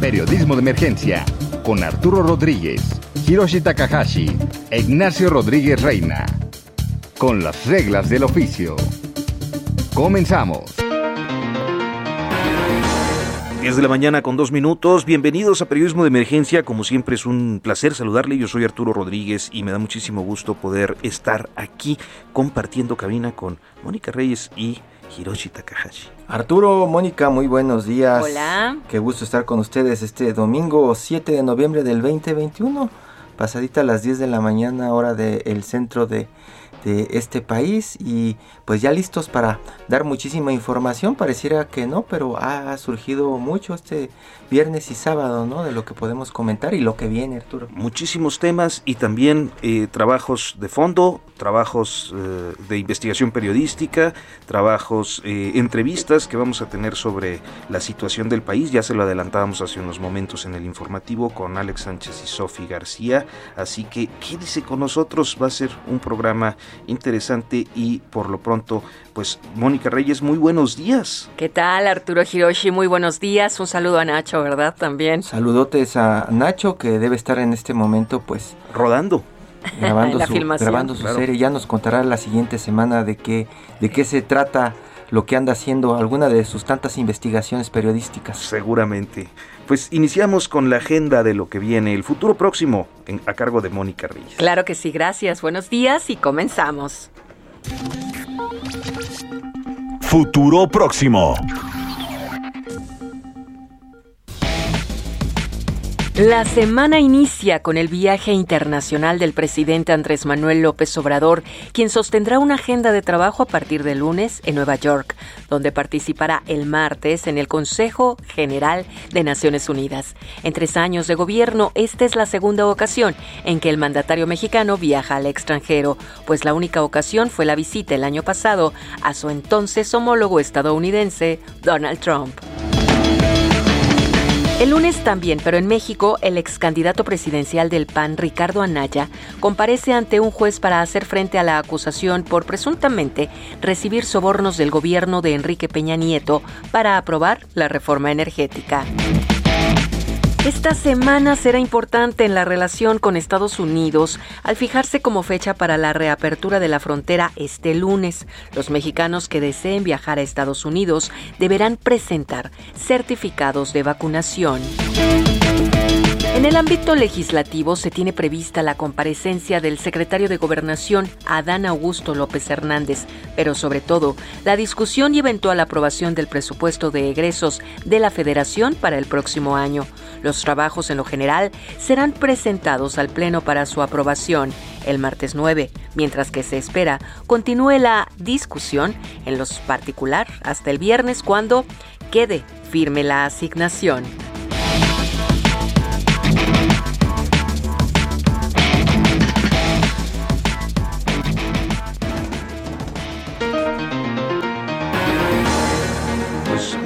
Periodismo de Emergencia con Arturo Rodríguez, Hiroshi Takahashi e Ignacio Rodríguez Reina. Con las reglas del oficio. Comenzamos. 10 de la mañana con dos minutos. Bienvenidos a Periodismo de Emergencia. Como siempre es un placer saludarle. Yo soy Arturo Rodríguez y me da muchísimo gusto poder estar aquí compartiendo cabina con Mónica Reyes y Hiroshi Takahashi. Arturo, Mónica, muy buenos días. Hola. Qué gusto estar con ustedes este domingo 7 de noviembre del 2021, pasadita a las 10 de la mañana, hora del centro de, de este país y pues ya listos para dar muchísima información. Pareciera que no, pero ha surgido mucho este viernes y sábado, ¿no? De lo que podemos comentar y lo que viene, Arturo. Muchísimos temas y también eh, trabajos de fondo, trabajos eh, de investigación periodística, trabajos, eh, entrevistas que vamos a tener sobre la situación del país. Ya se lo adelantábamos hace unos momentos en el informativo con Alex Sánchez y Sofi García. Así que quédese con nosotros, va a ser un programa interesante y por lo pronto, pues Mónica Reyes, muy buenos días. ¿Qué tal, Arturo Hiroshi? Muy buenos días. Un saludo a Nacho, ¿verdad? También. Saludotes a Nacho, que debe estar en este momento, pues... Rodando. Grabando La su, filmación. grabando su Claro. serie. Ya nos contará la siguiente semana de qué, de qué se trata lo que anda haciendo alguna de sus tantas investigaciones periodísticas. Seguramente. Pues iniciamos con la agenda de lo que viene, el futuro próximo, en- a cargo de Mónica Reyes. Claro que sí, gracias. Buenos días y comenzamos. Futuro próximo. La semana inicia con el viaje internacional del presidente Andrés Manuel López Obrador, quien sostendrá una agenda de trabajo a partir de lunes en Nueva York, donde participará el martes en el Consejo General de Naciones Unidas. En tres años de gobierno, esta es la segunda ocasión en que el mandatario mexicano viaja al extranjero, pues la única ocasión fue la visita el año pasado a su entonces homólogo estadounidense, Donald Trump. El lunes también, pero en México, el ex candidato presidencial del PAN, Ricardo Anaya, comparece ante un juez para hacer frente a la acusación por presuntamente recibir sobornos del gobierno de Enrique Peña Nieto para aprobar la reforma energética. Esta semana será importante en la relación con Estados Unidos al fijarse como fecha para la reapertura de la frontera este lunes. Los mexicanos que deseen viajar a Estados Unidos deberán presentar certificados de vacunación. En el ámbito legislativo se tiene prevista la comparecencia del secretario de Gobernación, Adán Augusto López Hernández, pero sobre todo la discusión y eventual aprobación del presupuesto de egresos de la Federación para el próximo año. Los trabajos en lo general serán presentados al Pleno para su aprobación el martes 9, mientras que se espera continúe la discusión en los particular hasta el viernes cuando quede firme la asignación.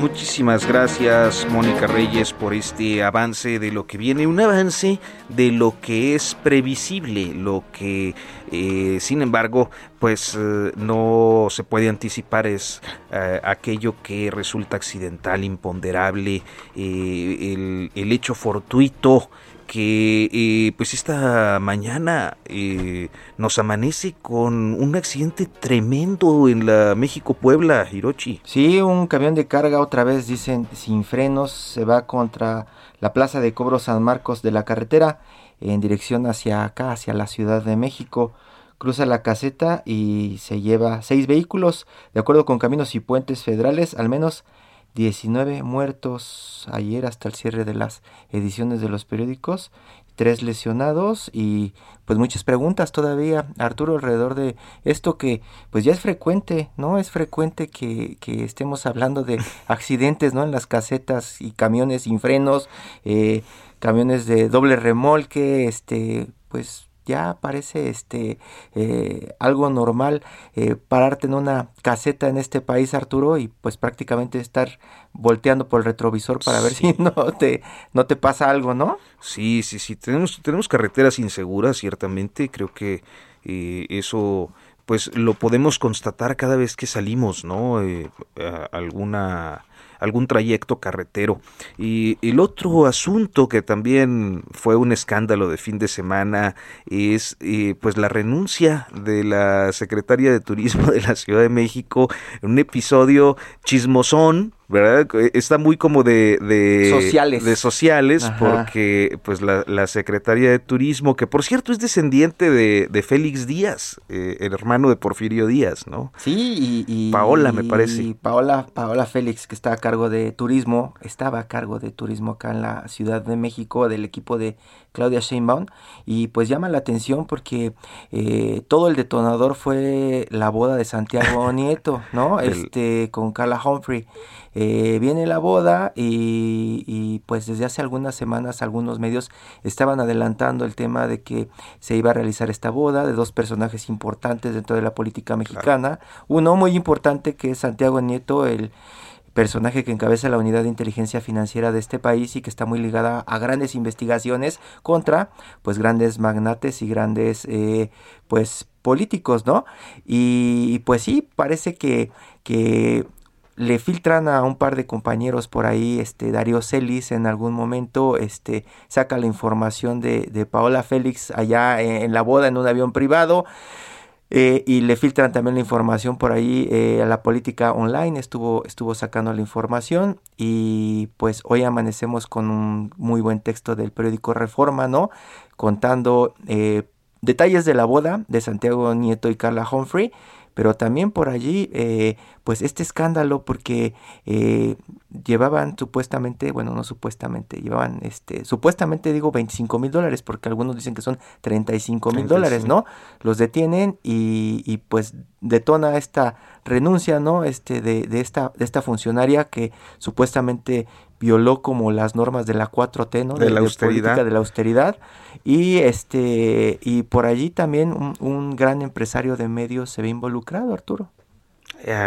Muchísimas gracias Mónica Reyes por este avance de lo que viene, un avance de lo que es previsible, lo que eh, sin embargo pues eh, no se puede anticipar es eh, aquello que resulta accidental, imponderable, el, el hecho fortuito que pues esta mañana nos amanece con un accidente tremendo en la México-Puebla, Hirochi. Sí, un camión de carga otra vez, dicen, sin frenos, se va contra la plaza de Cobro San Marcos de la carretera en dirección hacia acá, hacia la Ciudad de México. Cruza la caseta y se lleva seis vehículos. De acuerdo con Caminos y Puentes Federales, al menos 19 muertos ayer hasta el cierre de las ediciones de los periódicos tres lesionados y pues muchas preguntas todavía, Arturo, alrededor de esto que pues ya es frecuente, ¿no? Es frecuente que, que estemos hablando de accidentes, ¿no? En las casetas y camiones sin frenos, eh, camiones de doble remolque, este, pues ya parece este eh, algo normal eh, pararte en una caseta en este país Arturo y pues prácticamente estar volteando por el retrovisor para ver si no te no te pasa algo no sí sí sí tenemos tenemos carreteras inseguras ciertamente creo que eh, eso pues lo podemos constatar cada vez que salimos no alguna algún trayecto carretero. Y el otro asunto que también fue un escándalo de fin de semana es eh, pues la renuncia de la secretaria de Turismo de la Ciudad de México en un episodio chismosón ¿verdad? Está muy como de, de sociales, de sociales porque pues la, la, Secretaría de Turismo, que por cierto es descendiente de, de Félix Díaz, eh, el hermano de Porfirio Díaz, ¿no? Sí, y, Paola me parece. Y Paola, Paola Félix, que está a cargo de turismo, estaba a cargo de turismo acá en la Ciudad de México, del equipo de Claudia Sheinbaum, y pues llama la atención porque eh, todo el detonador fue la boda de Santiago Nieto, ¿no? este, con Carla Humphrey. Eh, viene la boda y, pues desde hace algunas semanas algunos medios estaban adelantando el tema de que se iba a realizar esta boda de dos personajes importantes dentro de la política mexicana. Uno muy importante que es Santiago Nieto, el personaje que encabeza la unidad de inteligencia financiera de este país y que está muy ligada a grandes investigaciones contra pues grandes magnates y grandes eh, pues políticos, ¿no? Y pues sí, parece que, que le filtran a un par de compañeros por ahí, este Darío Celis en algún momento, este saca la información de, de Paola Félix allá en, la boda en un avión privado. Eh, y le filtran también la información por ahí eh, a la política online, estuvo, estuvo sacando la información y pues hoy amanecemos con un muy buen texto del periódico Reforma, ¿no? Contando eh, detalles de la boda de Santiago Nieto y Carla Humphrey pero también por allí, eh, pues este escándalo porque eh, llevaban supuestamente, bueno, no supuestamente, llevaban, este, supuestamente digo 25 mil dólares, porque algunos dicen que son 35 mil dólares, ¿no? Los detienen y, y, pues detona esta renuncia, ¿no? Este, de, de, esta, de esta funcionaria que supuestamente violó como las normas de la 4T, ¿no? De, la austeridad. de la austeridad. Y este, y por allí también un, gran empresario de medios se ve involucrado, Arturo.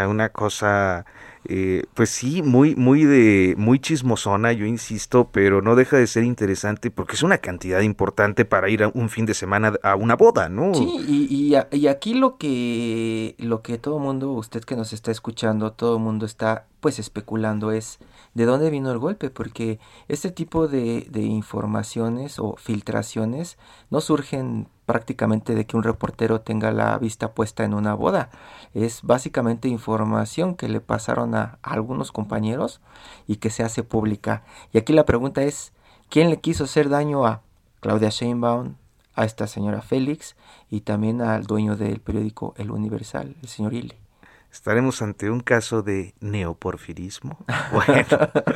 una cosa eh, pues sí, muy, muy de, muy chismosona, yo insisto, pero no deja de ser interesante porque es una cantidad importante para ir a un fin de semana a una boda, ¿no? Sí, y, y, aquí lo que, lo que todo mundo, usted que nos está escuchando, todo mundo está pues especulando es de dónde vino el golpe, porque este tipo de, de informaciones o filtraciones no surgen prácticamente de que un reportero tenga la vista puesta en una boda. Es básicamente información que le pasaron a, algunos compañeros y que se hace pública. Y aquí la pregunta es, ¿quién le quiso hacer daño a Claudia Sheinbaum, a esta señora Félix y también al dueño del periódico El Universal, el señor Ile? ¿Estaremos ante un caso de neoporfirismo? Bueno,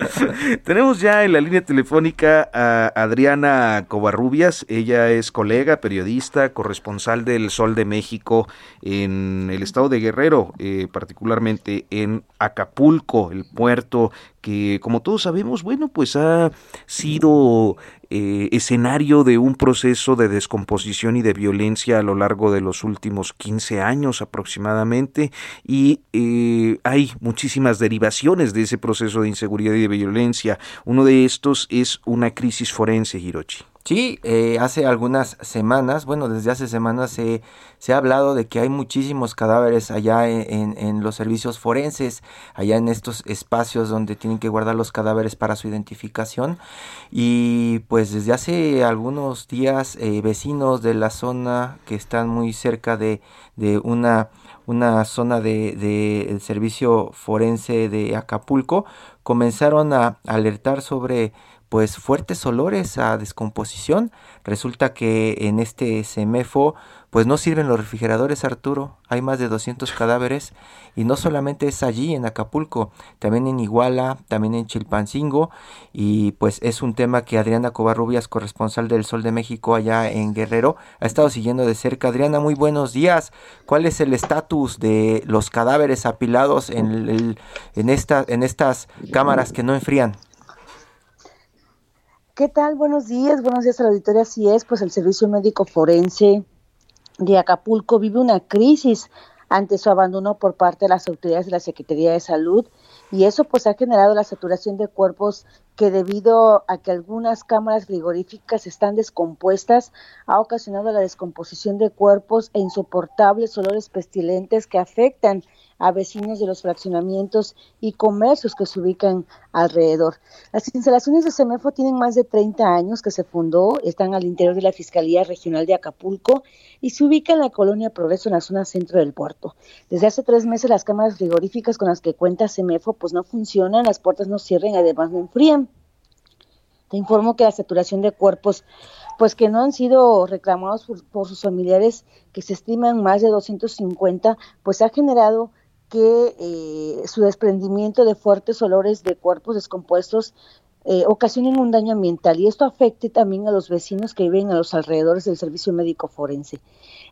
tenemos ya en la línea telefónica a Adriana Covarrubias. Ella es colega, periodista, corresponsal del Sol de México en el estado de Guerrero, eh, particularmente en Acapulco, el puerto que como todos sabemos, bueno, pues ha sido eh, escenario de un proceso de descomposición y de violencia a lo largo de los últimos 15 años aproximadamente y eh, hay muchísimas derivaciones de ese proceso de inseguridad y de violencia. Uno de estos es una crisis forense, Hirochi. Sí, eh, hace algunas semanas, bueno, desde hace semanas se, se ha hablado de que hay muchísimos cadáveres allá en, en, los servicios forenses, allá en estos espacios donde tienen que guardar los cadáveres para su identificación. Y pues desde hace algunos días eh, vecinos de la zona que están muy cerca de, de una, una zona del de, servicio forense de Acapulco comenzaron a alertar sobre pues fuertes olores a descomposición. Resulta que en este CEMEFO pues no sirven los refrigeradores, Arturo. Hay más de 200 cadáveres y no solamente es allí en Acapulco, también en Iguala, también en Chilpancingo y pues es un tema que Adriana Covarrubias, corresponsal del Sol de México allá en Guerrero, ha estado siguiendo de cerca. Adriana, muy buenos días. ¿Cuál es el estatus de los cadáveres apilados en, el, en, esta, en estas cámaras que no enfrían? ¿Qué tal? Buenos días, buenos días a la auditoría. Así es, pues el Servicio Médico Forense de Acapulco vive una crisis ante su abandono por parte de las autoridades de la Secretaría de Salud y eso pues ha generado la saturación de cuerpos que debido a que algunas cámaras frigoríficas están descompuestas ha ocasionado la descomposición de cuerpos e insoportables olores pestilentes que afectan a vecinos de los fraccionamientos y comercios que se ubican alrededor. Las instalaciones de CEMEFO tienen más de 30 años que se fundó, están al interior de la Fiscalía Regional de Acapulco y se ubica en la colonia Progreso en la zona centro del puerto. Desde hace tres meses las cámaras frigoríficas con las que cuenta CEMEFO pues no funcionan, las puertas no cierran, además no enfrían. Te informo que la saturación de cuerpos pues que no han sido reclamados por, por, sus familiares, que se estiman más de 250, pues ha generado que eh, su desprendimiento de fuertes olores de cuerpos descompuestos eh, ocasionen un daño ambiental y esto afecte también a los vecinos que viven a los alrededores del servicio médico forense.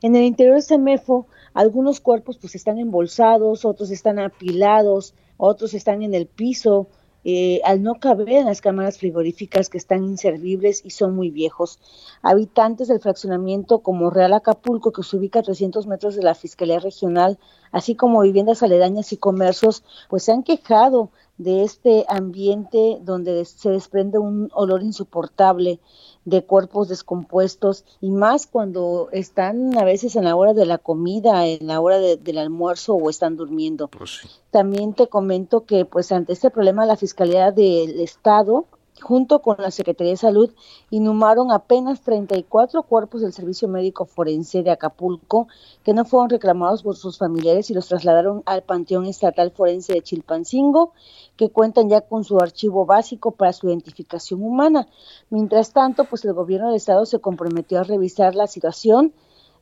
En el interior de CEMEFO, algunos cuerpos pues están embolsados, otros están apilados, otros están en el piso, eh, al no caber en las cámaras frigoríficas que están inservibles y son muy viejos. Habitantes del fraccionamiento como Real Acapulco, que se ubica a 300 metros de la Fiscalía Regional, así como viviendas aledañas y comercios, pues se han quejado de este ambiente donde se desprende un olor insoportable de cuerpos descompuestos y más cuando están a veces en la hora de la comida, en la hora del almuerzo o están durmiendo. Pues También te comento que pues ante este problema la Fiscalía del Estado junto con la Secretaría de Salud, inhumaron apenas 34 cuerpos del Servicio Médico Forense de Acapulco que no fueron reclamados por sus familiares y los trasladaron al Panteón Estatal Forense de Chilpancingo, que cuentan ya con su archivo básico para su identificación humana. Mientras tanto, pues el gobierno del estado se comprometió a revisar la situación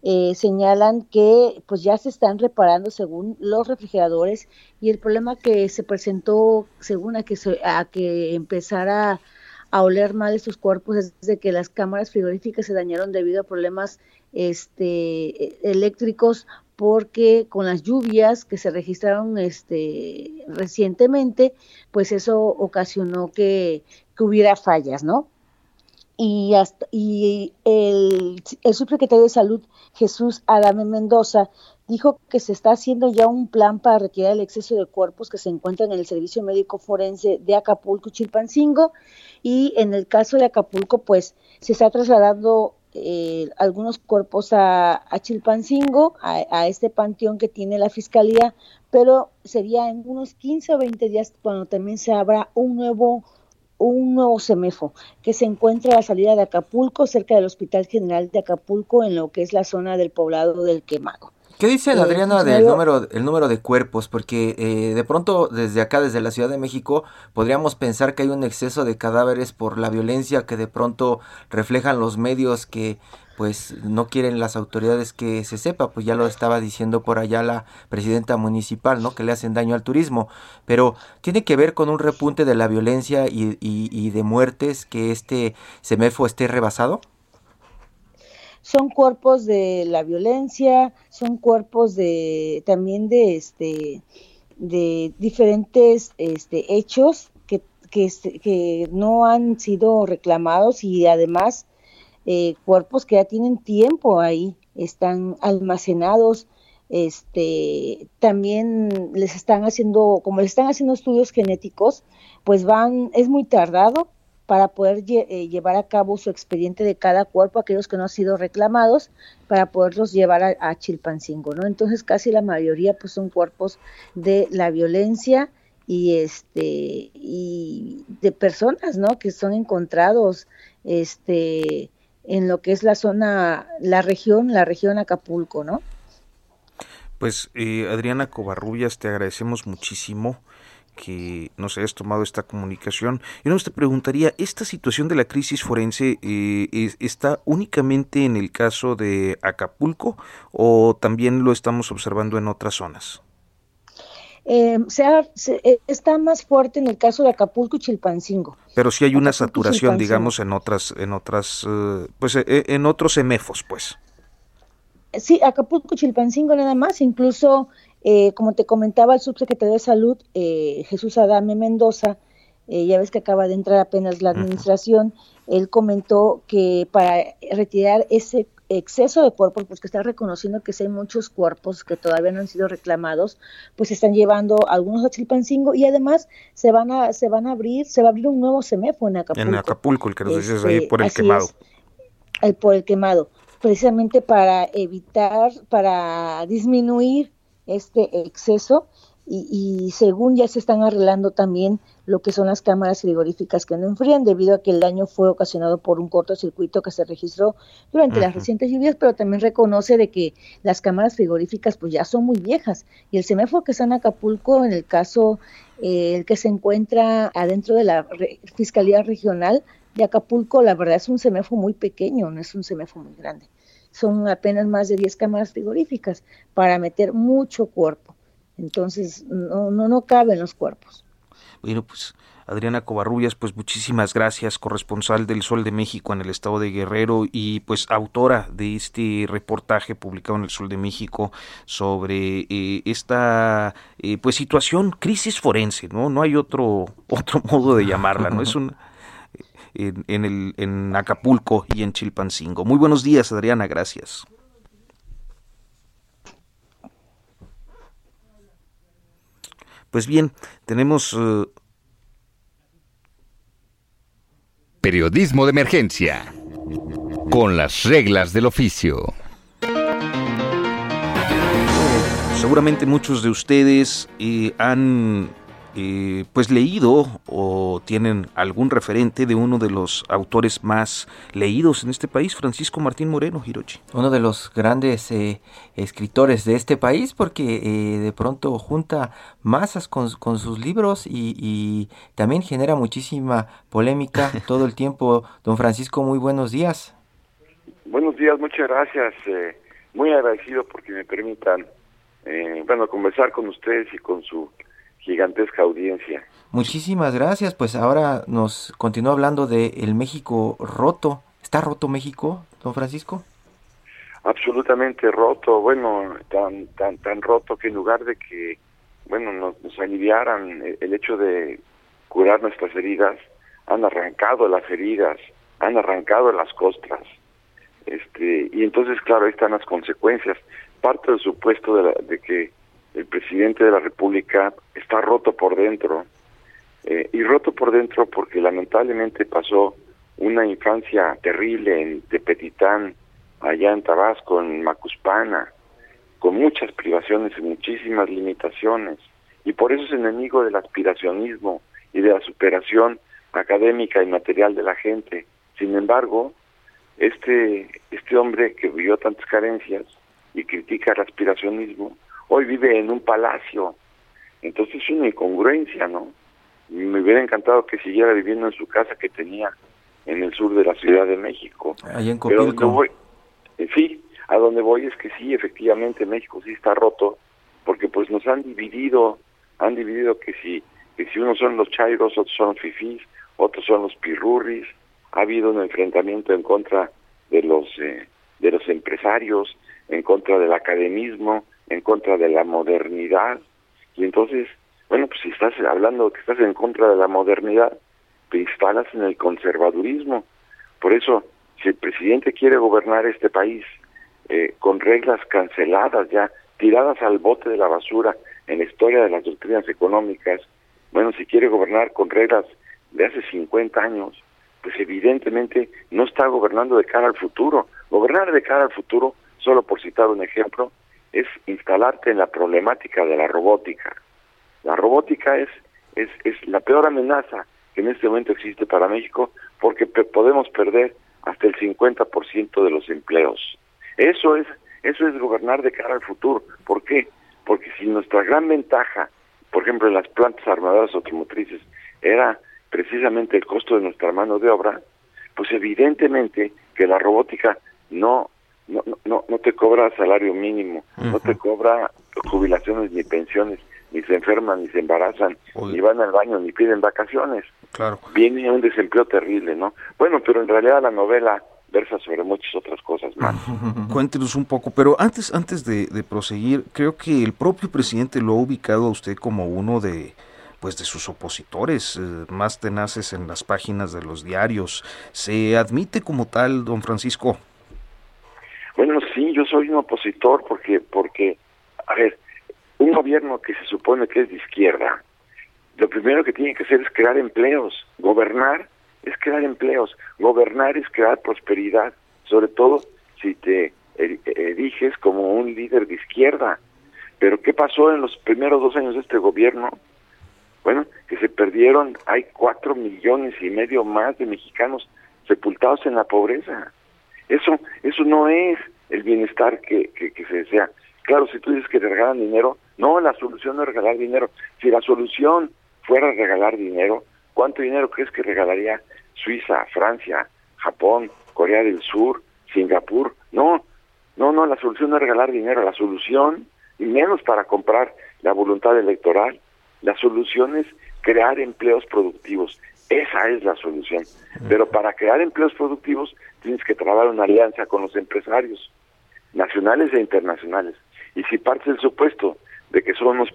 eh, señalan que pues ya se están reparando según los refrigeradores y el problema que se presentó según a que a que empezara a oler mal estos cuerpos es de que las cámaras frigoríficas se dañaron debido a problemas este eléctricos porque con las lluvias que se registraron este recientemente pues eso ocasionó que, que hubiera fallas no y, hasta, y el, el, subsecretario de Salud, Jesús Adame Mendoza, dijo que se está haciendo ya un plan para retirar el exceso de cuerpos que se encuentran en el Servicio Médico Forense de Acapulco Chilpancingo. Y en el caso de Acapulco, pues se está trasladando eh, algunos cuerpos a, a Chilpancingo, a, a, este panteón que tiene la Fiscalía, pero sería en unos 15 o 20 días cuando también se abra un nuevo un nuevo CEMEFO que se encuentra a la salida de Acapulco, cerca del Hospital General de Acapulco, en lo que es la zona del poblado del Quemado. ¿Qué dice eh, Adriana del número, el número de cuerpos? Porque eh, de pronto desde acá, desde la Ciudad de México, podríamos pensar que hay un exceso de cadáveres por la violencia que de pronto reflejan los medios que pues no quieren las autoridades que se sepa, pues ya lo estaba diciendo por allá la presidenta municipal, ¿no? Que le hacen daño al turismo, pero tiene que ver con un repunte de la violencia y, y de muertes que este semefo esté rebasado. Son cuerpos de la violencia, son cuerpos de también de este de diferentes este, hechos que, que, que no han sido reclamados y además eh, cuerpos que ya tienen tiempo ahí, están almacenados, este, también les están haciendo, como les están haciendo estudios genéticos, pues van, es muy tardado para poder eh, llevar a cabo su expediente de cada cuerpo, aquellos que no han sido reclamados, para poderlos llevar a, a, Chilpancingo, ¿no? Entonces casi la mayoría pues son cuerpos de la violencia y este y de personas, ¿no? Que son encontrados, este en lo que es la zona, la región, la región Acapulco, ¿no? Pues eh, Adriana Covarrubias, te agradecemos muchísimo que nos hayas tomado esta comunicación. Yo nos te preguntaría, ¿esta situación de la crisis forense eh, está únicamente en el caso de Acapulco o también lo estamos observando en otras zonas? Eh, eh, está más fuerte en el caso de Acapulco y Chilpancingo. Pero sí hay una saturación, digamos, en otras, en otras, eh, pues en otros semefos, pues. Sí, Acapulco y Chilpancingo nada más, incluso, como te comentaba el subsecretario de Salud, Jesús Adame Mendoza, ya ves que acaba de entrar apenas la administración, él comentó que para retirar ese exceso de cuerpos, pues que está reconociendo que hay muchos cuerpos que todavía no han sido reclamados, pues están llevando algunos a Chilpancingo y además se van a se van a abrir, se va a abrir un nuevo CEMEFO en Acapulco. En Acapulco, el que nos dices ahí por el quemado. el, por el quemado, precisamente para evitar, para disminuir este exceso y, según ya se están arreglando también lo que son las cámaras frigoríficas que no enfrían debido a que el daño fue ocasionado por un cortocircuito que se registró durante las recientes lluvias, pero también reconoce de que las cámaras frigoríficas pues ya son muy viejas y el semáforo que está en Acapulco en el caso eh, el que se encuentra adentro de la Fiscalía Regional de Acapulco, la verdad es un semáforo muy pequeño, no es un semáforo muy grande. Son apenas más de 10 cámaras frigoríficas para meter mucho cuerpo. Entonces, no, no, no caben los cuerpos. Bueno, pues Adriana Covarrubias, pues muchísimas gracias, corresponsal del Sol de México en el estado de Guerrero y pues autora de este reportaje publicado en el Sol de México sobre eh, esta eh, pues situación, crisis forense, ¿no? No hay otro, otro modo de llamarla, ¿no? Es un en, en, el, en Acapulco y en Chilpancingo. Muy buenos días, Adriana, gracias. Pues bien, tenemos... Eh, Periodismo de emergencia. Con las reglas del oficio. Seguramente muchos de ustedes eh, han eh, pues leído o tienen algún referente de uno de los autores más leídos en este país, Francisco Martín Moreno, Hirochi. Uno de los grandes eh, escritores de este país porque eh, de pronto junta masas con, sus libros y, también genera muchísima polémica todo el tiempo. Don Francisco, muy buenos días. Buenos días, muchas gracias. muy agradecido porque me permitan, bueno, conversar con ustedes y con su gigantesca audiencia. Muchísimas gracias. Pues ahora nos continúa hablando de el México roto. ¿Está roto México, don Francisco? Absolutamente roto. Bueno, tan tan tan roto que en lugar de que bueno nos, nos aliviaran el hecho de curar nuestras heridas, han arrancado las heridas, han arrancado las costras. Este, y entonces, claro, ahí están las consecuencias. Parte del supuesto de, de que el presidente de la República está roto por dentro, eh, y roto por dentro porque lamentablemente pasó una infancia terrible en Tepetitán, allá en Tabasco, en Macuspana, con muchas privaciones y muchísimas limitaciones, y por eso es enemigo del aspiracionismo y de la superación académica y material de la gente. Sin embargo, este, este hombre que vivió tantas carencias y critica el aspiracionismo, hoy vive en un palacio. Entonces es una incongruencia, ¿no? Me hubiera encantado que siguiera viviendo en su casa que tenía en el sur de la Ciudad de México. Ahí en Copilco. voy, eh, sí, a donde voy es que sí, efectivamente México sí está roto, porque pues nos han dividido, han dividido que si, que si unos son los chairos, otros son los fifís, otros son los pirurris, ha habido un enfrentamiento en contra de los, eh, de los empresarios, en contra del academismo, en contra de la modernidad. Y entonces, bueno, pues si estás hablando que estás en contra de la modernidad, te instalas en el conservadurismo. Por eso, si el presidente quiere gobernar este país eh, con reglas canceladas ya, tiradas al bote de la basura en la historia de las doctrinas económicas, bueno, si quiere gobernar con reglas de hace 50 años, pues evidentemente no está gobernando de cara al futuro. Gobernar de cara al futuro, solo por citar un ejemplo, es instalarte en la problemática de la robótica. La robótica es, es, es la peor amenaza que en este momento existe para México porque podemos perder hasta el 50% de los empleos. Eso es, eso es gobernar de cara al futuro. ¿Por qué? Porque si nuestra gran ventaja, por ejemplo, en las plantas armadoras automotrices, era precisamente el costo de nuestra mano de obra, pues evidentemente que la robótica no no, no, no te cobra salario mínimo, no te cobra jubilaciones ni pensiones, ni se enferman, ni se embarazan, ni van al baño, ni piden vacaciones. Claro. Viene un desempleo terrible, ¿no? Bueno, pero en realidad la novela versa sobre muchas otras cosas más. Cuéntenos un poco, pero antes, antes de, proseguir, creo que el propio presidente lo ha ubicado a usted como uno de pues de sus opositores eh, más tenaces en las páginas de los diarios. ¿Se admite como tal, don Francisco? Bueno, sí, yo soy un opositor porque, porque, a ver, un gobierno que se supone que es de izquierda, lo primero que tiene que hacer es crear empleos, gobernar es crear empleos, gobernar es crear prosperidad, sobre todo si te eriges como un líder de izquierda. Pero ¿qué pasó en los primeros dos años de este gobierno? Bueno, que se perdieron, hay cuatro millones y medio más de mexicanos sepultados en la pobreza. Eso, eso no es el bienestar que, que, que se desea. Claro, si tú dices que te regalan dinero, no, la solución no es regalar dinero. Si la solución fuera regalar dinero, ¿cuánto dinero crees que regalaría Suiza, Francia, Japón, Corea del Sur, Singapur? No, no, no, la solución no es regalar dinero, la solución, y menos para comprar la voluntad electoral, la solución es crear empleos productivos. Esa es la solución. Pero para crear empleos productivos tienes que trabajar una alianza con los empresarios, nacionales e internacionales. Y si partes del supuesto de que son los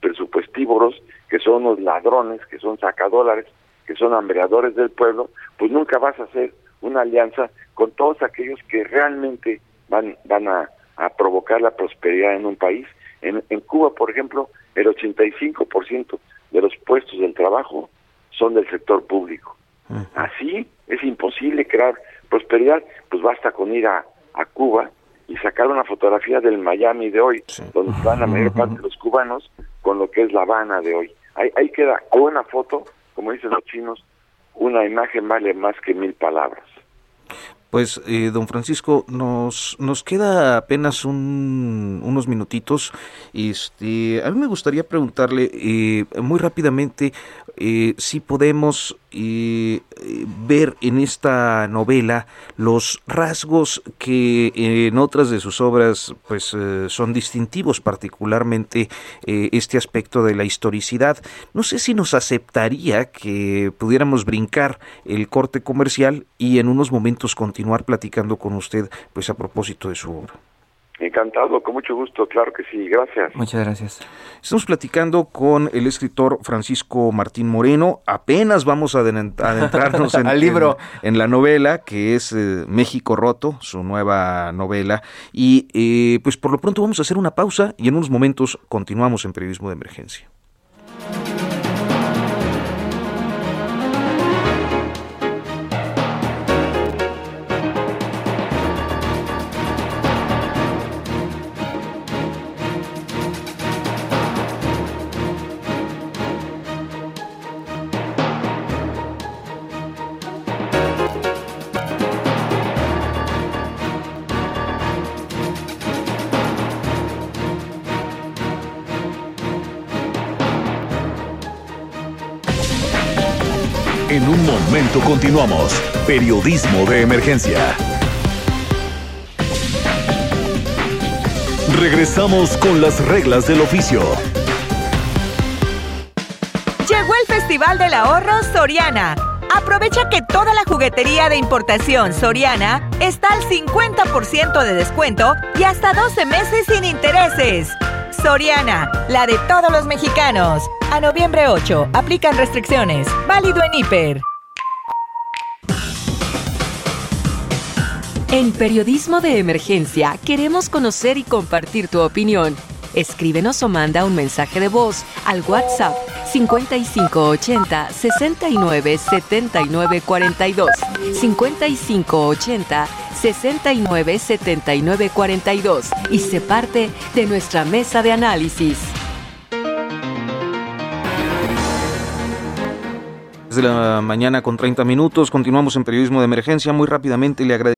presupuestívoros, que son los ladrones, que son sacadólares, que son hambreadores del pueblo, pues nunca vas a hacer una alianza con todos aquellos que realmente van, van a, provocar la prosperidad en un país. En, en Cuba, por ejemplo, el 85% de los puestos del trabajo son del sector público. Así es imposible crear prosperidad, pues basta con ir a, a Cuba y sacar una fotografía del Miami de hoy, donde están la mayor parte de los cubanos, con lo que es La Habana de hoy. Ahí, ahí queda una foto, como dicen los chinos, una imagen vale más que mil palabras. Pues, eh, don Francisco, nos, nos queda apenas un, unos minutitos. Este, a mí me gustaría preguntarle eh, muy rápidamente eh, si podemos ver en esta novela los rasgos que en otras de sus obras pues son distintivos, particularmente este aspecto de la historicidad. No sé si nos aceptaría que pudiéramos brincar el corte comercial y en unos momentos continuar platicando con usted pues a propósito de su obra. Encantado, con mucho gusto, claro que sí, gracias. Muchas gracias. Estamos platicando con el escritor Francisco Martín Moreno. Apenas vamos a adentrarnos en, Al libro. En, la novela que es eh, México Roto, su nueva novela. Y eh, pues por lo pronto vamos a hacer una pausa y en unos momentos continuamos en Periodismo de Emergencia. Continuamos. Periodismo de emergencia. Regresamos con las reglas del oficio. Llegó el Festival del Ahorro Soriana. Aprovecha que toda la juguetería de importación Soriana está al 50% de descuento y hasta 12 meses sin intereses. Soriana, la de todos los mexicanos. A noviembre 8, aplican restricciones. Válido en Hiper. En Periodismo de Emergencia queremos conocer y compartir tu opinión. Escríbenos o manda un mensaje de voz al WhatsApp 5580 69 79 42 5580 69 79 42 y se parte de nuestra mesa de análisis. Desde la mañana con 30 minutos, continuamos en periodismo de emergencia. Muy rápidamente le agradezco.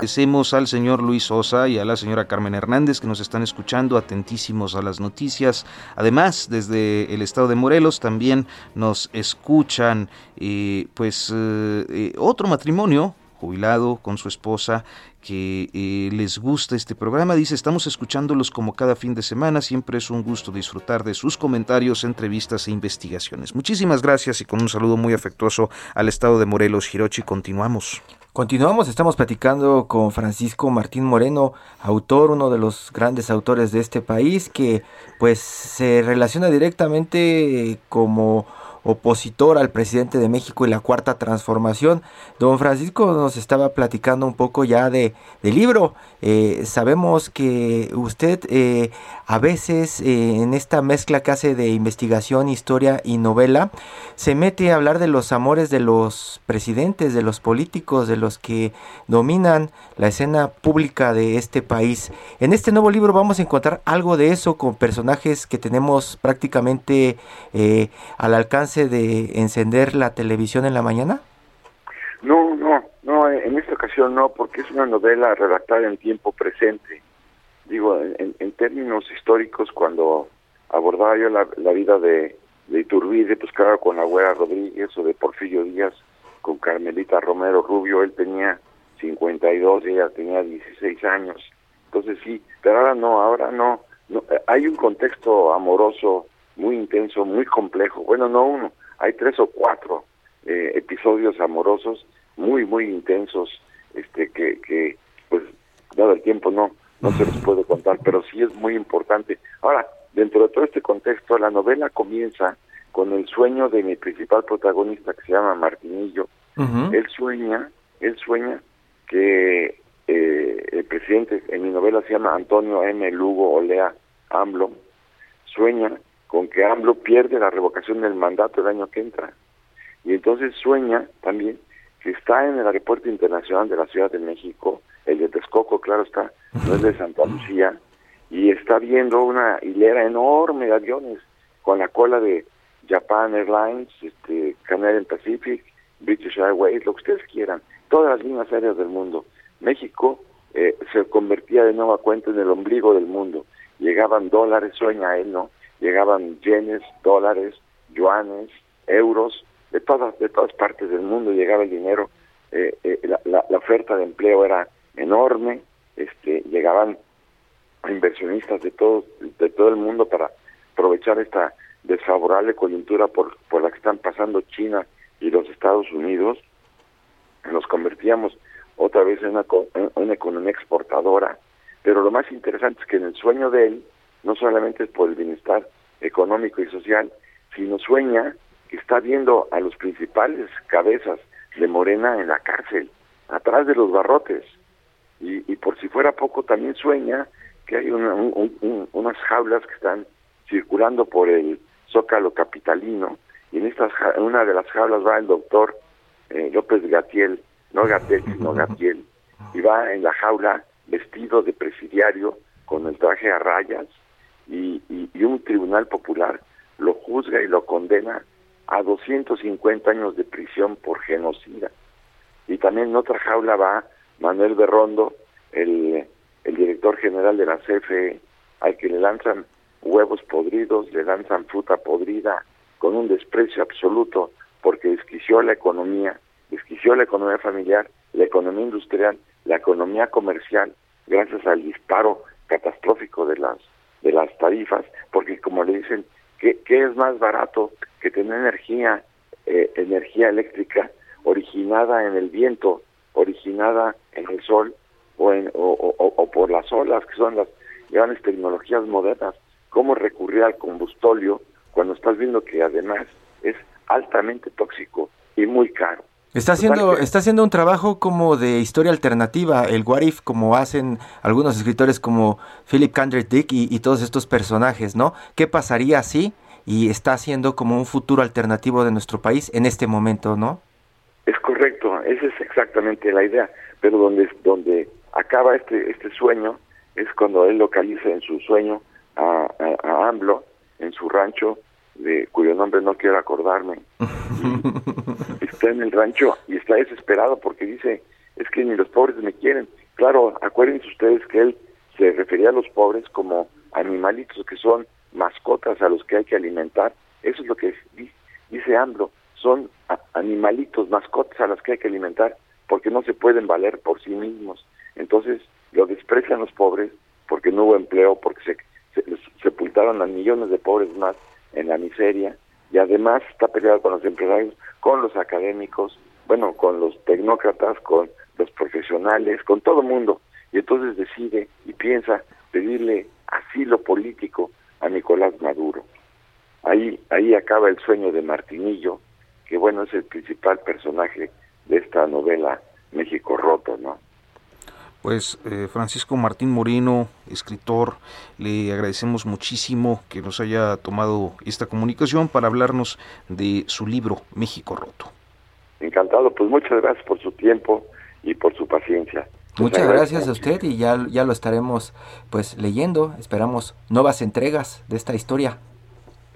Agradecemos al señor Luis Sosa y a la señora Carmen Hernández que nos están escuchando atentísimos a las noticias. Además, desde el estado de Morelos también nos escuchan eh, pues eh, eh, otro matrimonio jubilado con su esposa que eh, les gusta este programa. Dice, estamos escuchándolos como cada fin de semana. Siempre es un gusto disfrutar de sus comentarios, entrevistas e investigaciones. Muchísimas gracias y con un saludo muy afectuoso al estado de Morelos, Hirochi. Continuamos. Continuamos, estamos platicando con Francisco Martín Moreno, autor, uno de los grandes autores de este país, que pues se relaciona directamente como opositor al presidente de México y la cuarta transformación. Don Francisco nos estaba platicando un poco ya de, libro. Eh, sabemos que usted eh, a veces eh, en esta mezcla que hace de investigación, historia y novela, se mete a hablar de los amores de los presidentes, de los políticos, de los que dominan la escena pública de este país. En este nuevo libro vamos a encontrar algo de eso con personajes que tenemos prácticamente al alcance de encender la televisión en la mañana? No, no, no, en esta ocasión no, porque es una novela redactada en tiempo presente. Digo, en, términos históricos, cuando abordaba yo la, la vida de, de Iturbide, pues claro, con Agüera Rodríguez o de Porfirio Díaz, con Carmelita Romero Rubio, él tenía 52 y ella tenía 16 años. Entonces sí, pero ahora no, ahora no. no hay un contexto amoroso muy intenso, muy complejo. Bueno, no uno, hay tres o cuatro eh, episodios amorosos muy, muy intensos, este, que, que pues, dado el tiempo no, no se los puede contar, pero sí es muy importante. Ahora, dentro de todo este contexto, la novela comienza con el sueño de mi principal protagonista, que se llama Martinillo. Él sueña, él sueña que eh, el presidente, en mi novela se llama Antonio M. Lugo Olea AMLO, sueña con que AMLO pierde la revocación del mandato el año que entra. Y entonces sueña también que está en el aeropuerto internacional de la Ciudad de México, el de Texcoco, claro está, no es de Santa Lucía, y está viendo una hilera enorme de aviones con la cola de Japan Airlines, este, Canadian Pacific, British Airways, lo que ustedes quieran, todas las líneas aéreas del mundo. México eh, se convertía de nueva cuenta en el ombligo del mundo. Llegaban dólares, sueña él, ¿no? llegaban yenes, dólares, yuanes, euros, de todas, de todas partes del mundo llegaba el dinero, eh, eh, la, la, oferta de empleo era enorme, este, llegaban inversionistas de todo, de todo el mundo para aprovechar esta desfavorable coyuntura por, por la que están pasando China y los Estados Unidos, nos convertíamos otra vez en una, en una economía exportadora, pero lo más interesante es que en el sueño de él, no solamente es por el bienestar económico y social, sino sueña que está viendo a los principales cabezas de Morena en la cárcel, atrás de los barrotes. Y, y por si fuera poco, también sueña que hay una, unas jaulas que están circulando por el zócalo capitalino, y en estas, una de las jaulas va el doctor eh, López Gatiel, no Gatel, sino Gatiel, y va en la jaula vestido de presidiario con el traje a rayas, y, y, un tribunal popular lo juzga y lo condena a 250 años de prisión por genocida. Y también en otra jaula va Manuel Berrondo, el, director general de la CFE, al que le lanzan huevos podridos, le lanzan fruta podrida, con un desprecio absoluto, porque desquició la economía, desquició la economía familiar, la economía industrial, la economía comercial, gracias al disparo catastrófico de las de las tarifas, porque como le dicen, ¿qué, qué es más barato que tener energía, eh, energía eléctrica originada en el viento, originada en el sol o, en, o, o, por las olas, que son las grandes tecnologías modernas? ¿Cómo recurrir al combustóleo cuando estás viendo que además es altamente tóxico y muy caro? Está haciendo, está haciendo un trabajo como de historia alternativa, el What If, como hacen algunos escritores como Philip K. Dick y, y, todos estos personajes, ¿no? ¿Qué pasaría si? Y está haciendo como un futuro alternativo de nuestro país en este momento, ¿no? Es correcto, esa es exactamente la idea, pero donde, donde acaba este, este sueño es cuando él localiza en su sueño a, a, AMLO en su rancho, de cuyo nombre no quiero acordarme. está en el rancho y está desesperado porque dice, es que ni los pobres me quieren. Claro, acuérdense ustedes que él se refería a los pobres como animalitos que son mascotas a los que hay que alimentar. Eso es lo que dice AMLO son animalitos, mascotas a las que hay que alimentar porque no se pueden valer por sí mismos. Entonces lo desprecian los pobres porque no hubo empleo, porque se, sepultaron a millones de pobres más en la miseria y además está peleado con los empresarios, con los académicos, bueno, con los tecnócratas, con los profesionales, con todo el mundo. Y entonces decide y piensa pedirle asilo político a Nicolás Maduro. Ahí, ahí acaba el sueño de Martinillo, que bueno, es el principal personaje de esta novela México Roto, ¿no? Pues eh, Francisco Martín Moreno, escritor, le agradecemos muchísimo que nos haya tomado esta comunicación para hablarnos de su libro México Roto. Encantado, pues muchas gracias por su tiempo y por su paciencia. muchas gracias a usted y ya, ya lo estaremos pues leyendo, esperamos nuevas entregas de esta historia.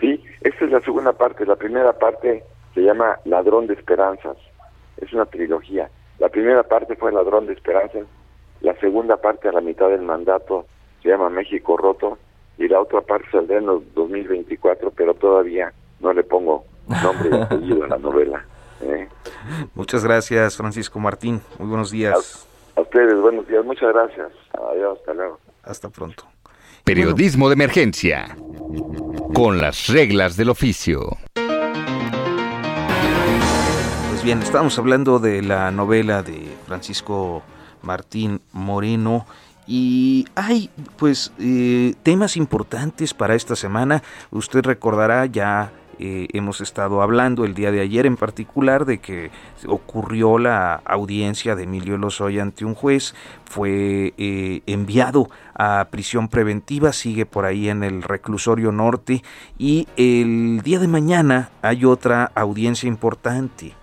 Sí, esta es la segunda parte, la primera parte se llama Ladrón de Esperanzas. Es una trilogía. La primera parte fue Ladrón de Esperanzas, la segunda parte a la mitad del mandato se llama México Roto y la otra parte saldrá en los 2024, pero todavía no le pongo nombre y apellido a la novela. ¿eh? Muchas gracias, Francisco Martín. Muy buenos días. A, ustedes, buenos días. Muchas gracias. Adiós, hasta luego. Hasta pronto. Periodismo de emergencia. Con las reglas del oficio bien, estamos hablando de la novela de Francisco Martín Moreno y hay pues eh, temas importantes para esta semana. Usted recordará ya eh, hemos estado hablando el día de ayer en particular de que ocurrió la audiencia de Emilio Lozoya ante un juez, fue eh, enviado a prisión preventiva, sigue por ahí en el reclusorio norte y el día de mañana hay otra audiencia importante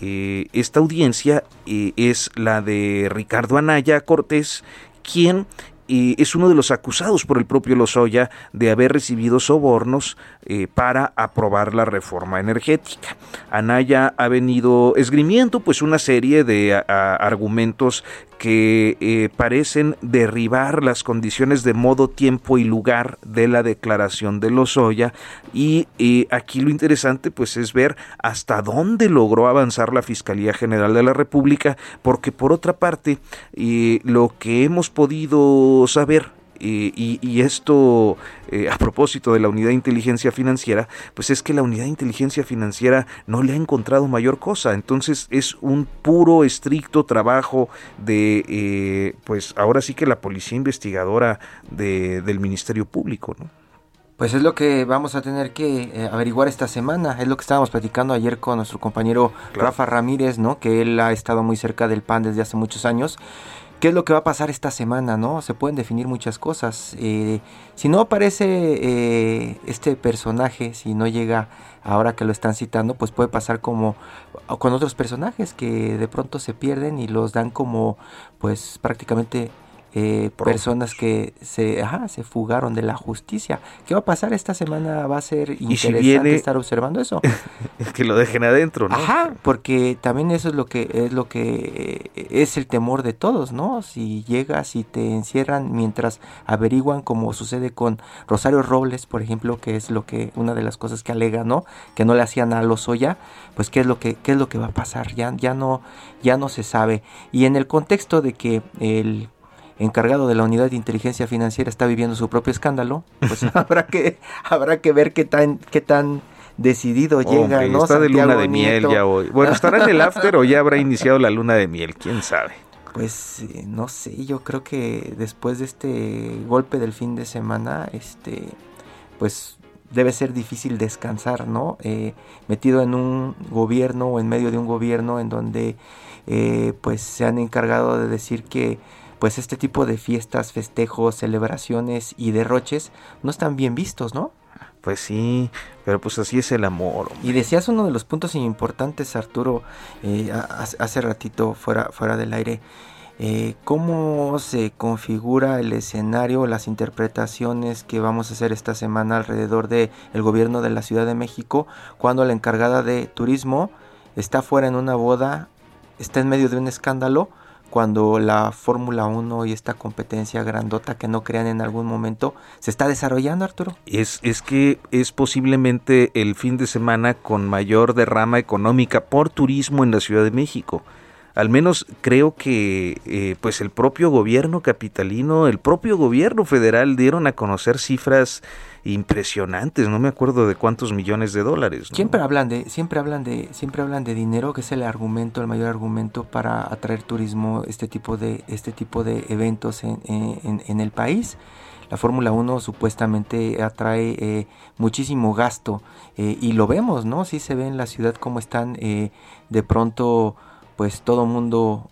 eh, esta audiencia eh, es la de Ricardo Anaya Cortés, quien es uno de los acusados por el propio Lozoya de haber recibido sobornos eh, para aprobar la reforma energética. Anaya ha venido esgrimiendo pues una serie de argumentos que eh, parecen derribar las condiciones de modo, tiempo y lugar de la declaración de Lozoya. Y eh, aquí lo interesante pues es ver hasta dónde logró avanzar la Fiscalía General de la República porque por otra parte lo que hemos podido saber y, esto eh, a propósito de la unidad de inteligencia financiera, pues es que la unidad de inteligencia financiera no le ha encontrado mayor cosa. Entonces es un puro, estricto trabajo de, eh, pues ahora sí que la policía investigadora del Ministerio Público, ¿no? Pues es lo que vamos a tener que eh, averiguar esta semana. Es lo que estábamos platicando ayer con nuestro compañero Rafa Ramírez, ¿no? Que él ha estado muy cerca del PAN desde hace muchos años qué es lo que va a pasar esta semana, ¿no? Se pueden definir muchas cosas. Eh, si no aparece eh, este personaje, si no llega ahora que lo están citando, pues puede pasar como con otros personajes que de pronto se pierden y los dan como, pues prácticamente eh, personas que se, ajá, se fugaron de la justicia. ¿Qué va a pasar esta semana? Va a ser interesante estar observando eso. que lo dejen adentro, ¿no? Ajá, porque también eso es lo que es lo que eh, es el temor de todos, ¿no? Si llegas y te encierran mientras averiguan como sucede con Rosario Robles, por ejemplo, que es lo que una de las cosas que alega, ¿no? Que no le hacían a Lozoya, pues qué es lo que qué es lo que va a pasar, ya ya no ya no se sabe. Y en el contexto de que el encargado de la unidad de inteligencia financiera está viviendo su propio escándalo, pues habrá que habrá que ver qué tan qué tan decidido llega, ¿no? Está de luna de miel ya hoy. Bueno, estará en el after o ya habrá iniciado la luna de miel, quién sabe. Pues eh, no sé, yo creo que después de este golpe del fin de semana, este, pues debe ser difícil descansar, ¿no? Eh, metido en un gobierno o en medio de un gobierno en donde eh, pues se han encargado de decir que pues este tipo de fiestas, festejos, celebraciones y derroches no están bien vistos, ¿no? Pues sí, pero pues así es el amor. Y decías uno de los puntos importantes, Arturo, eh, hace ratito fuera, fuera del aire, eh, cómo se configura el escenario, las interpretaciones que vamos a hacer esta semana alrededor del el gobierno de la Ciudad de México, cuando la encargada de turismo está fuera en una boda, está en medio de un escándalo, cuando la Fórmula 1 y esta competencia grandota que no crean en algún momento se está desarrollando, Arturo? Es, es que es posiblemente el fin de semana con mayor derrama económica por turismo en la Ciudad de México al menos creo que eh, pues el propio gobierno capitalino, el propio gobierno federal dieron a conocer cifras impresionantes, no me acuerdo de cuántos millones de dólares. Siempre hablan de, siempre hablan de, siempre hablan de dinero, que es el argumento, el mayor argumento para atraer turismo, este tipo de, este tipo de eventos en, en, el país. La Fórmula 1 supuestamente atrae eh, muchísimo gasto eh, y lo vemos, ¿no? Sí se ve en la ciudad cómo están de pronto pues todo mundo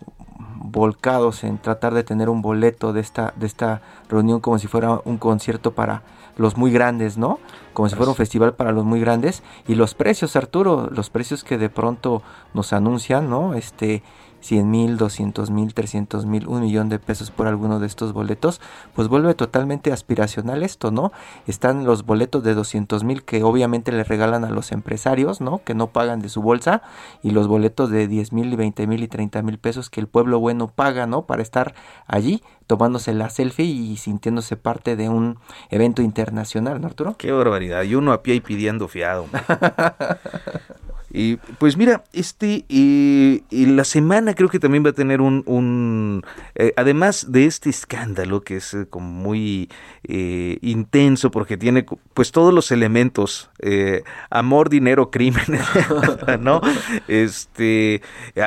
volcados en tratar de tener un boleto de esta, de esta reunión como si fuera un concierto para los muy grandes, ¿no? Como si fuera un festival para los muy grandes. Y los precios, Arturo, los precios que de pronto nos anuncian, ¿no? Este, 100 mil, 200 mil, 300 mil, un millón de pesos por alguno de estos boletos, pues vuelve totalmente aspiracional esto, ¿no? Están los boletos de 200 mil que obviamente le regalan a los empresarios, ¿no? Que no pagan de su bolsa y los boletos de 10 mil y 20 mil y 30 mil pesos que el pueblo bueno paga, ¿no? Para estar allí tomándose la selfie y sintiéndose parte de un evento internacional, ¿no, Arturo? Qué barbaridad. Y uno a pie y pidiendo fiado. Y pues mira, este, y la semana creo que también va a tener un, un eh, además de este escándalo que es eh, como muy eh, intenso porque tiene pues todos los elementos, amor, dinero, crimen, ¿no? Este,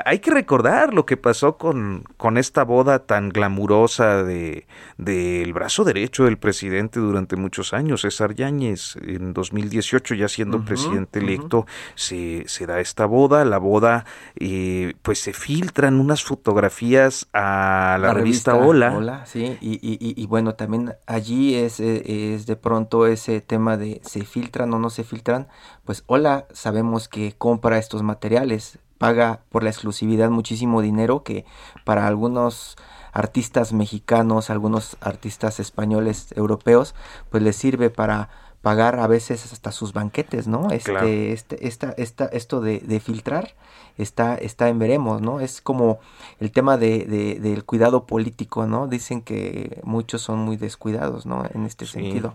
hay que recordar lo que pasó con, con esta boda tan glamurosa de del brazo derecho del presidente durante muchos años, César Yáñez, en 2018 ya siendo presidente electo, se se da esta boda, la boda eh, pues se filtran unas fotografías a la, revista, Hola. Hola, sí, y, y, bueno, también allí es, eh, es de pronto ese tema de se filtran o no se filtran, pues Hola sabemos que compra estos materiales, paga por la exclusividad muchísimo dinero que para algunos artistas mexicanos, algunos artistas españoles, europeos, pues les sirve para pagar a veces hasta sus banquetes, ¿no? Este, este, esta, esta, esto de, de, filtrar está, está en veremos, ¿no? Es como el tema de, de, del cuidado político, ¿no? Dicen que muchos son muy descuidados, ¿no? En este sentido.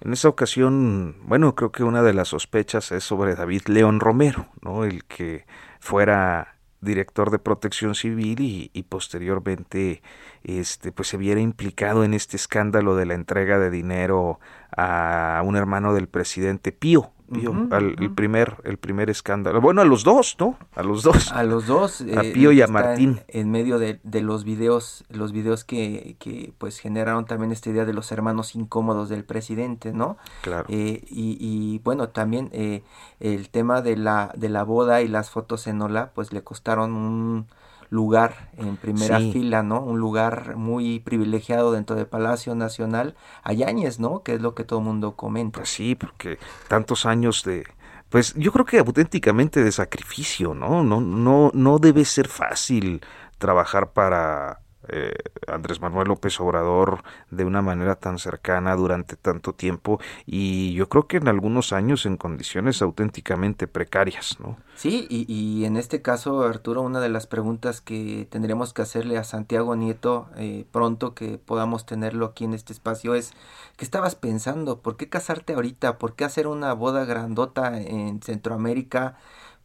En esa ocasión, bueno, creo que una de las sospechas es sobre David León Romero, ¿no? El que fuera director de protección civil y, posteriormente este pues se viera implicado en este escándalo de la entrega de dinero a un hermano del presidente Pío, Pío al, el primer el primer escándalo. Bueno, a los dos, ¿no? A los dos. A los dos. a eh, Pío y a Martín. En, medio de, de, los videos, los videos que, que, pues generaron también esta idea de los hermanos incómodos del presidente, ¿no? Claro. Eh, y, y, bueno, también eh, el tema de la, de la boda y las fotos en Ola, pues le costaron un lugar en primera fila, ¿no? Un lugar muy privilegiado dentro del Palacio Nacional a ¿no? Que es lo que todo el mundo comenta. Pues sí, porque tantos años de pues yo creo que auténticamente de sacrificio, ¿no? No no no debe ser fácil trabajar para eh, Andrés Manuel López Obrador de una manera tan cercana durante tanto tiempo y yo creo que en algunos años en condiciones auténticamente precarias, ¿no? Sí, y, en este caso, Arturo, una de las preguntas que tendremos que hacerle a Santiago Nieto eh, pronto que podamos tenerlo aquí en este espacio es, ¿qué estabas pensando? ¿Por qué casarte ahorita? ¿Por qué hacer una boda grandota en Centroamérica?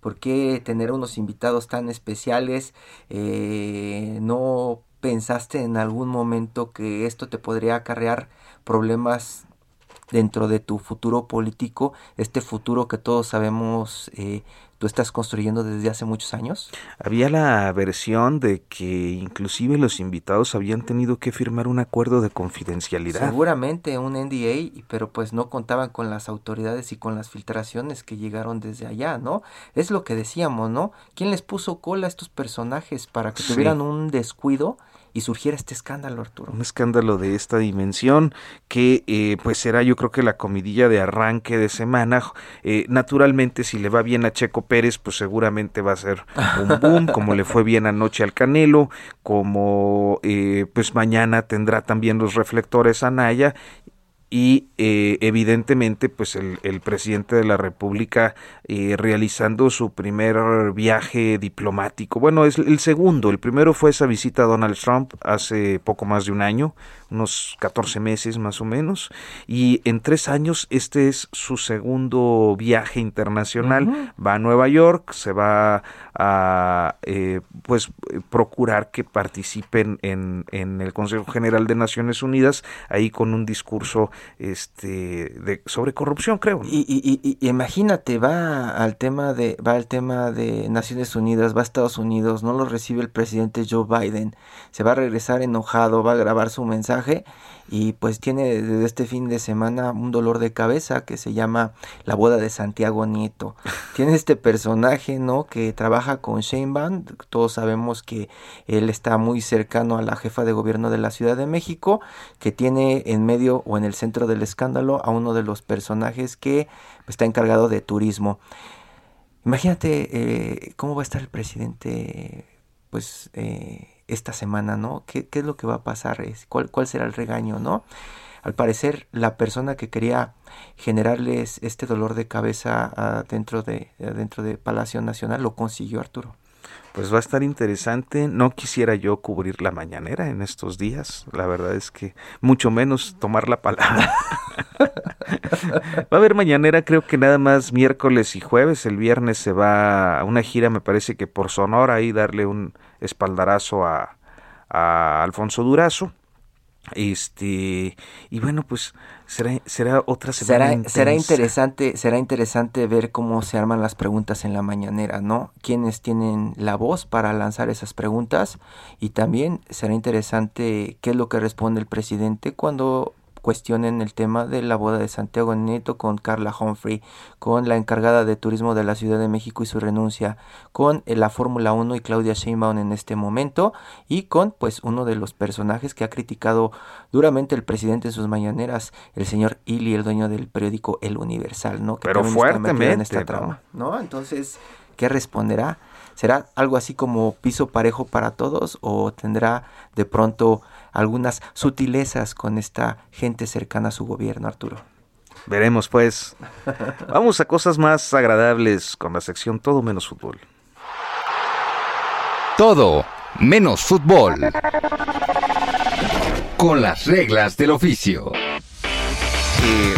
¿Por qué tener unos invitados tan especiales? Eh, no pensaste en algún momento que esto te podría acarrear problemas dentro de tu futuro político, este futuro que todos sabemos eh, tú estás construyendo desde hace muchos años? Había la versión de que inclusive los invitados habían tenido que firmar un acuerdo de confidencialidad. Seguramente un NDA, pero pues no contaban con las autoridades y con las filtraciones que llegaron desde allá, ¿no? Es lo que decíamos, ¿no? ¿Quién les puso cola a estos personajes para que tuvieran un descuido? Y surgiera este escándalo, Arturo. Un escándalo de esta dimensión que eh, pues será yo creo que la comidilla de arranque de semana. Eh, naturalmente si le va bien a Checo Pérez pues seguramente va a ser un boom, como le fue bien anoche al Canelo, como eh, pues mañana tendrá también los reflectores a Naya y eh, evidentemente pues el, el, presidente de la república eh, realizando su primer viaje diplomático. Bueno es el segundo. El primero fue esa visita a Donald Trump hace poco más de un año unos 14 meses más o menos y en tres años este es su segundo viaje internacional. Va a Nueva York se va a eh, pues procurar que participen en, en el Consejo General de Naciones Unidas ahí con un discurso este de sobre corrupción creo y, y, y, imagínate va al tema de va al tema de Naciones Unidas va a Estados Unidos no lo recibe el presidente Joe Biden se va a regresar enojado va a grabar su mensaje y pues tiene desde este fin de semana un dolor de cabeza que se llama La boda de Santiago Nieto. tiene este personaje, ¿no? Que trabaja con Sheinbaum, todos sabemos que él está muy cercano a la jefa de gobierno de la Ciudad de México, que tiene en medio o en el centro del escándalo a uno de los personajes que está encargado de turismo. Imagínate eh, cómo va a estar el presidente, pues... Eh, esta semana, ¿no? ¿Qué, qué es lo que va a pasar? ¿Cuál, ¿Cuál será el regaño, no? Al parecer, la persona que quería generarles este dolor de cabeza ah, dentro, de, dentro de Palacio Nacional lo consiguió Arturo. Pues va a estar interesante. No quisiera yo cubrir la mañanera en estos días. La verdad es que mucho menos tomar la palabra. va a haber mañanera creo que nada más miércoles y jueves. El viernes se va a una gira, me parece que por Sonora, y darle un espaldarazo a, a Alfonso Durazo. Este, y bueno, pues será, será otra semana. Será, será, interesante, será interesante ver cómo se arman las preguntas en la mañanera, ¿no? Quiénes tienen la voz para lanzar esas preguntas y también será interesante qué es lo que responde el presidente cuando cuestionen el tema de la boda de Santiago Nieto con Carla Humphrey, con la encargada de turismo de la Ciudad de México y su renuncia, con eh, la Fórmula 1 y Claudia Sheinbaum en este momento y con pues uno de los personajes que ha criticado duramente el presidente en sus mañaneras, el señor Ili, el dueño del periódico El Universal, ¿no? Que Pero fuertemente en esta trama, ¿no? Entonces, ¿qué responderá? ¿Será algo así como piso parejo para todos o tendrá de pronto algunas sutilezas con esta gente cercana a su gobierno, Arturo. Veremos pues. Vamos a cosas más agradables con la sección Todo menos fútbol. Todo menos fútbol. Con las reglas del oficio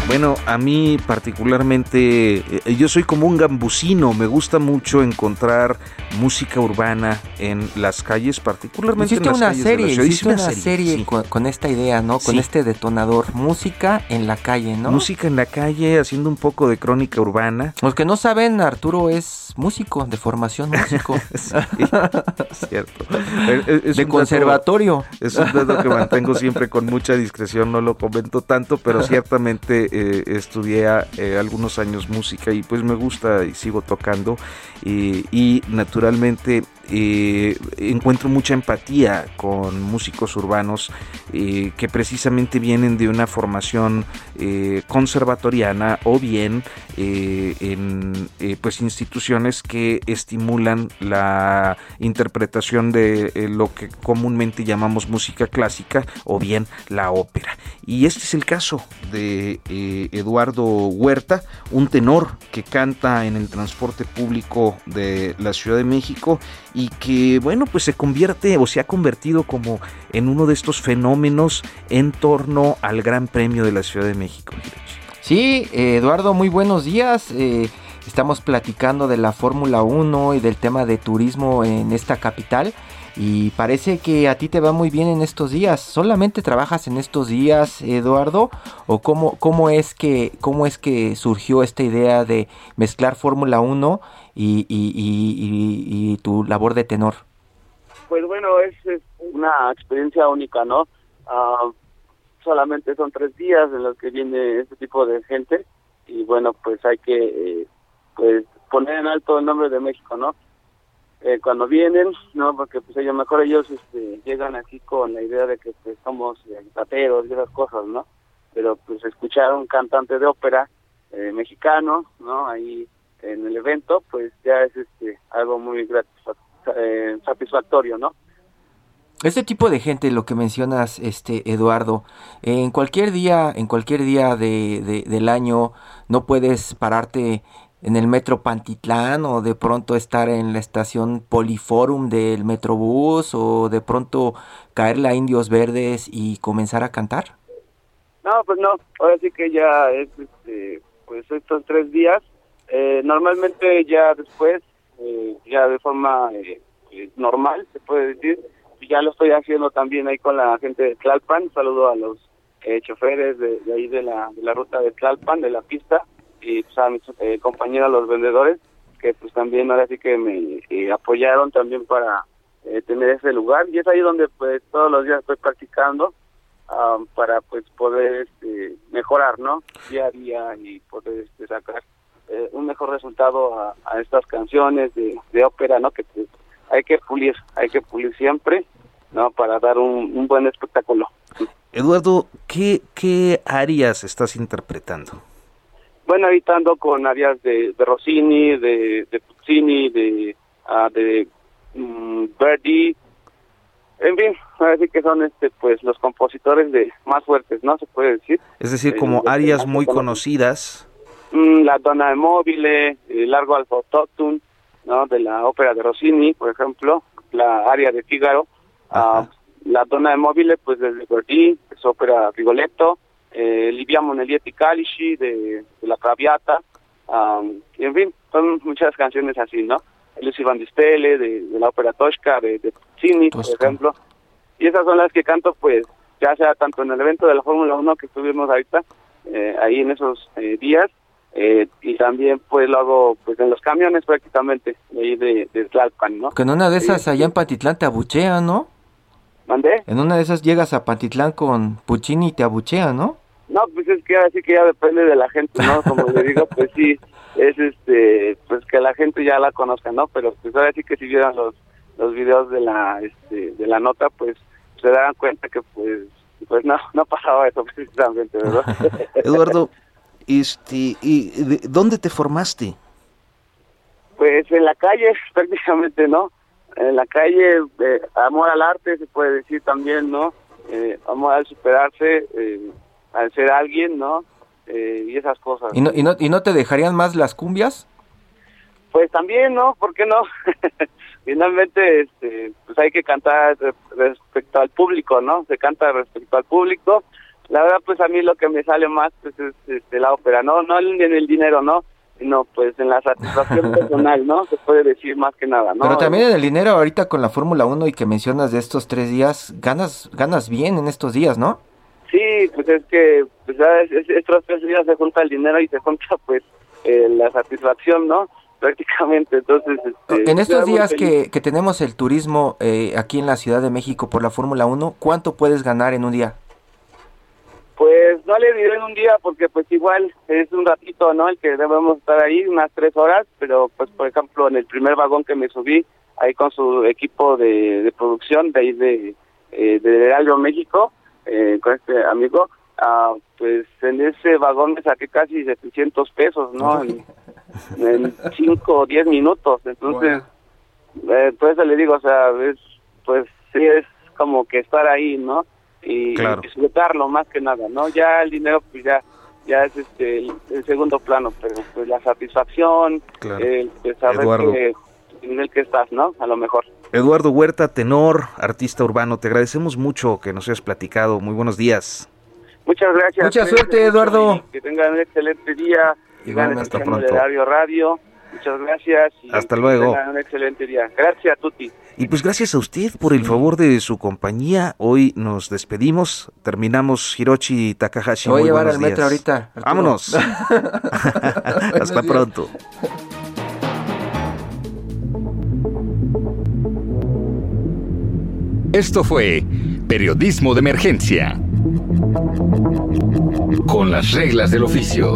bueno, a mí particularmente, eh, yo soy como un gambusino, me gusta mucho encontrar música urbana en las calles, particularmente en las una calles serie, de la ciudad. una, serie, con, esta idea, ¿no? Con este detonador, música en la calle, ¿no? Música en la calle, haciendo un poco de crónica urbana. Los que no saben, Arturo es músico, de formación músico. cierto. de conservatorio. es un dato que mantengo siempre con mucha discreción, no lo comento tanto, pero ciertamente eh, estudié eh, algunos años música y pues me gusta y sigo tocando. Y naturalmente eh, encuentro mucha empatía con músicos urbanos eh, que precisamente vienen de una formación eh, conservatoriana o bien en pues instituciones que estimulan la interpretación de lo que comúnmente llamamos música clásica o bien la ópera. Y este es el caso de Eduardo Huerta, un tenor que canta en el transporte público de la Ciudad de México y que bueno pues se convierte o se ha convertido como en uno de estos fenómenos en torno al Gran Premio de la Ciudad de México. Sí, Eduardo, muy buenos días. Eh, estamos platicando de la Fórmula 1 y del tema de turismo en esta capital. Y parece que a ti te va muy bien en estos días. ¿Solamente trabajas en estos días, Eduardo? ¿O cómo, cómo, es, que, cómo es que surgió esta idea de mezclar Fórmula 1 y, y, tu labor de tenor? Pues bueno, es, una experiencia única, ¿no? Ah, solamente son tres días en los que viene este tipo de gente y bueno, pues hay que eh, pues poner en alto el nombre de México, ¿no? Eh, cuando vienen, ¿no? Porque pues ellos, mejor ellos este, llegan aquí con la idea de que pues somos eh, y esas cosas, ¿no? Pero pues escuchar a un cantante de ópera eh, mexicano, ¿no? Ahí en el evento, pues ya es este algo muy eh, satisfactorio, ¿no? Este tipo de gente, lo que mencionas, este Eduardo, en cualquier día, en cualquier día de, del año, no puedes pararte en el metro Pantitlán o de pronto estar en la estación Poliforum del Metrobús o de pronto caerle a Indios Verdes y comenzar a cantar? No, pues no, ahora sí que ya es, este, pues estos tres días, eh, normalmente ya después, eh, ya de forma eh, normal, se puede decir, ya lo estoy haciendo también ahí con la gente de Tlalpan, saludo a los choferes de, ahí de la, de la ruta de Tlalpan, de la pista, y pues, a mis eh, compañeros, los vendedores, que pues también ahora sí que me eh, apoyaron también para eh, tener ese lugar y es ahí donde pues todos los días estoy practicando para pues poder este, mejorar, ¿no? Día a día y poder este, sacar un mejor resultado a, estas canciones de, ópera, ¿no? Que pues, hay que pulir, hay que pulir siempre, ¿no? Para dar un, un buen espectáculo. Eduardo, ¿qué, ¿qué áreas estás interpretando? Bueno, evitando con áreas de, de Rossini, de, de Puccini, de, uh, de um, Verdi, en fin, decir que son este pues los compositores de más fuertes, ¿no? Se puede decir. Es decir, como eh, áreas muy conocidas. Mm, la Donna de Mobile, el Largo Alfa ¿no? De la ópera de Rossini, por ejemplo, la área de Figaro. Uh, la Donna de Mobile, pues desde Verdi, es ópera Rigoletto, eh, Livia Monelietti Calici de, de, La Traviata, en fin, son muchas canciones así, ¿no? Lucy Van Dispele, de, de la ópera Tosca, de, de Puccini, por ejemplo. Y esas son las que canto, pues, ya sea tanto en el evento de la Fórmula 1 que estuvimos ahorita, eh, ahí en esos eh, días, eh, y también pues lo hago pues en los camiones prácticamente, ahí de, de Tlalpan, ¿no? Que en una de esas allá en Patitlán te abuchean, ¿no? ¿Mandé? En una de esas llegas a Pantitlán con Puccini y te abuchea, ¿no? No, pues es que así que ya depende de la gente, ¿no? Como le digo, pues sí, es este, pues que la gente ya la conozca, ¿no? Pero pues ahora sí que si vieran los los videos de la este, de la nota, pues se darán cuenta que pues pues no no pasaba eso precisamente, ¿verdad? Eduardo, este, ¿y dónde te formaste? Pues en la calle prácticamente, ¿no? En la calle, eh, amor al arte, se puede decir también, ¿no? Eh, amor al superarse, eh, al ser alguien, ¿no? y esas cosas. ¿Y no, y, no, ¿Y no te dejarían más las cumbias? Pues también, ¿no? ¿Por qué no? Finalmente, este, pues hay que cantar respecto al público, ¿no? Se canta respecto al público. La verdad, pues a mí lo que me sale más pues es este, la ópera, ¿no? No en el dinero, ¿no? Sino pues en la satisfacción personal, ¿no? Se puede decir más que nada, ¿no? Pero también en el dinero ahorita con la Fórmula 1 y que mencionas de estos tres días, ganas ganas bien en estos días, ¿no? Sí, pues es que pues, estos tres días se junta el dinero y se junta pues eh, la satisfacción, ¿no? Prácticamente, entonces... Este, en estos días que, que, tenemos el turismo eh, aquí en la Ciudad de México por la Fórmula 1, ¿cuánto puedes ganar en un día? Pues no le diré en un día porque pues igual es un ratito, ¿no? El que debemos estar ahí, unas tres horas, pero pues por ejemplo en el primer vagón que me subí, ahí con su equipo de, producción de ahí de, eh, de México, eh, con este amigo, ah, pues en ese vagón me saqué casi 700 pesos, ¿no? En, cinco o diez minutos, entonces, eh, pues le digo, o sea, es, pues sí es como que estar ahí, ¿no? Y, disfrutarlo más que nada, ¿no? Ya el dinero pues ya ya es este el, segundo plano, pero pues la satisfacción, el, saber que, en el que estás, ¿no? A lo mejor. Eduardo Huerta, tenor, artista urbano, te agradecemos mucho que nos hayas platicado. Muy buenos días. Muchas gracias. Mucha suerte, Eduardo. Que tengan un excelente día. Igualmente, hasta pronto. Radio Radio Muchas gracias. Y Hasta luego. Un excelente día. Gracias, Tuti. Y pues gracias a usted por el favor de su compañía. Hoy nos despedimos. Terminamos Hiroshi Takahashi. Voy a llevar al metro ahorita. Arturo. Vámonos. Hasta días. pronto. Esto fue Periodismo de Emergencia. Con las reglas del oficio.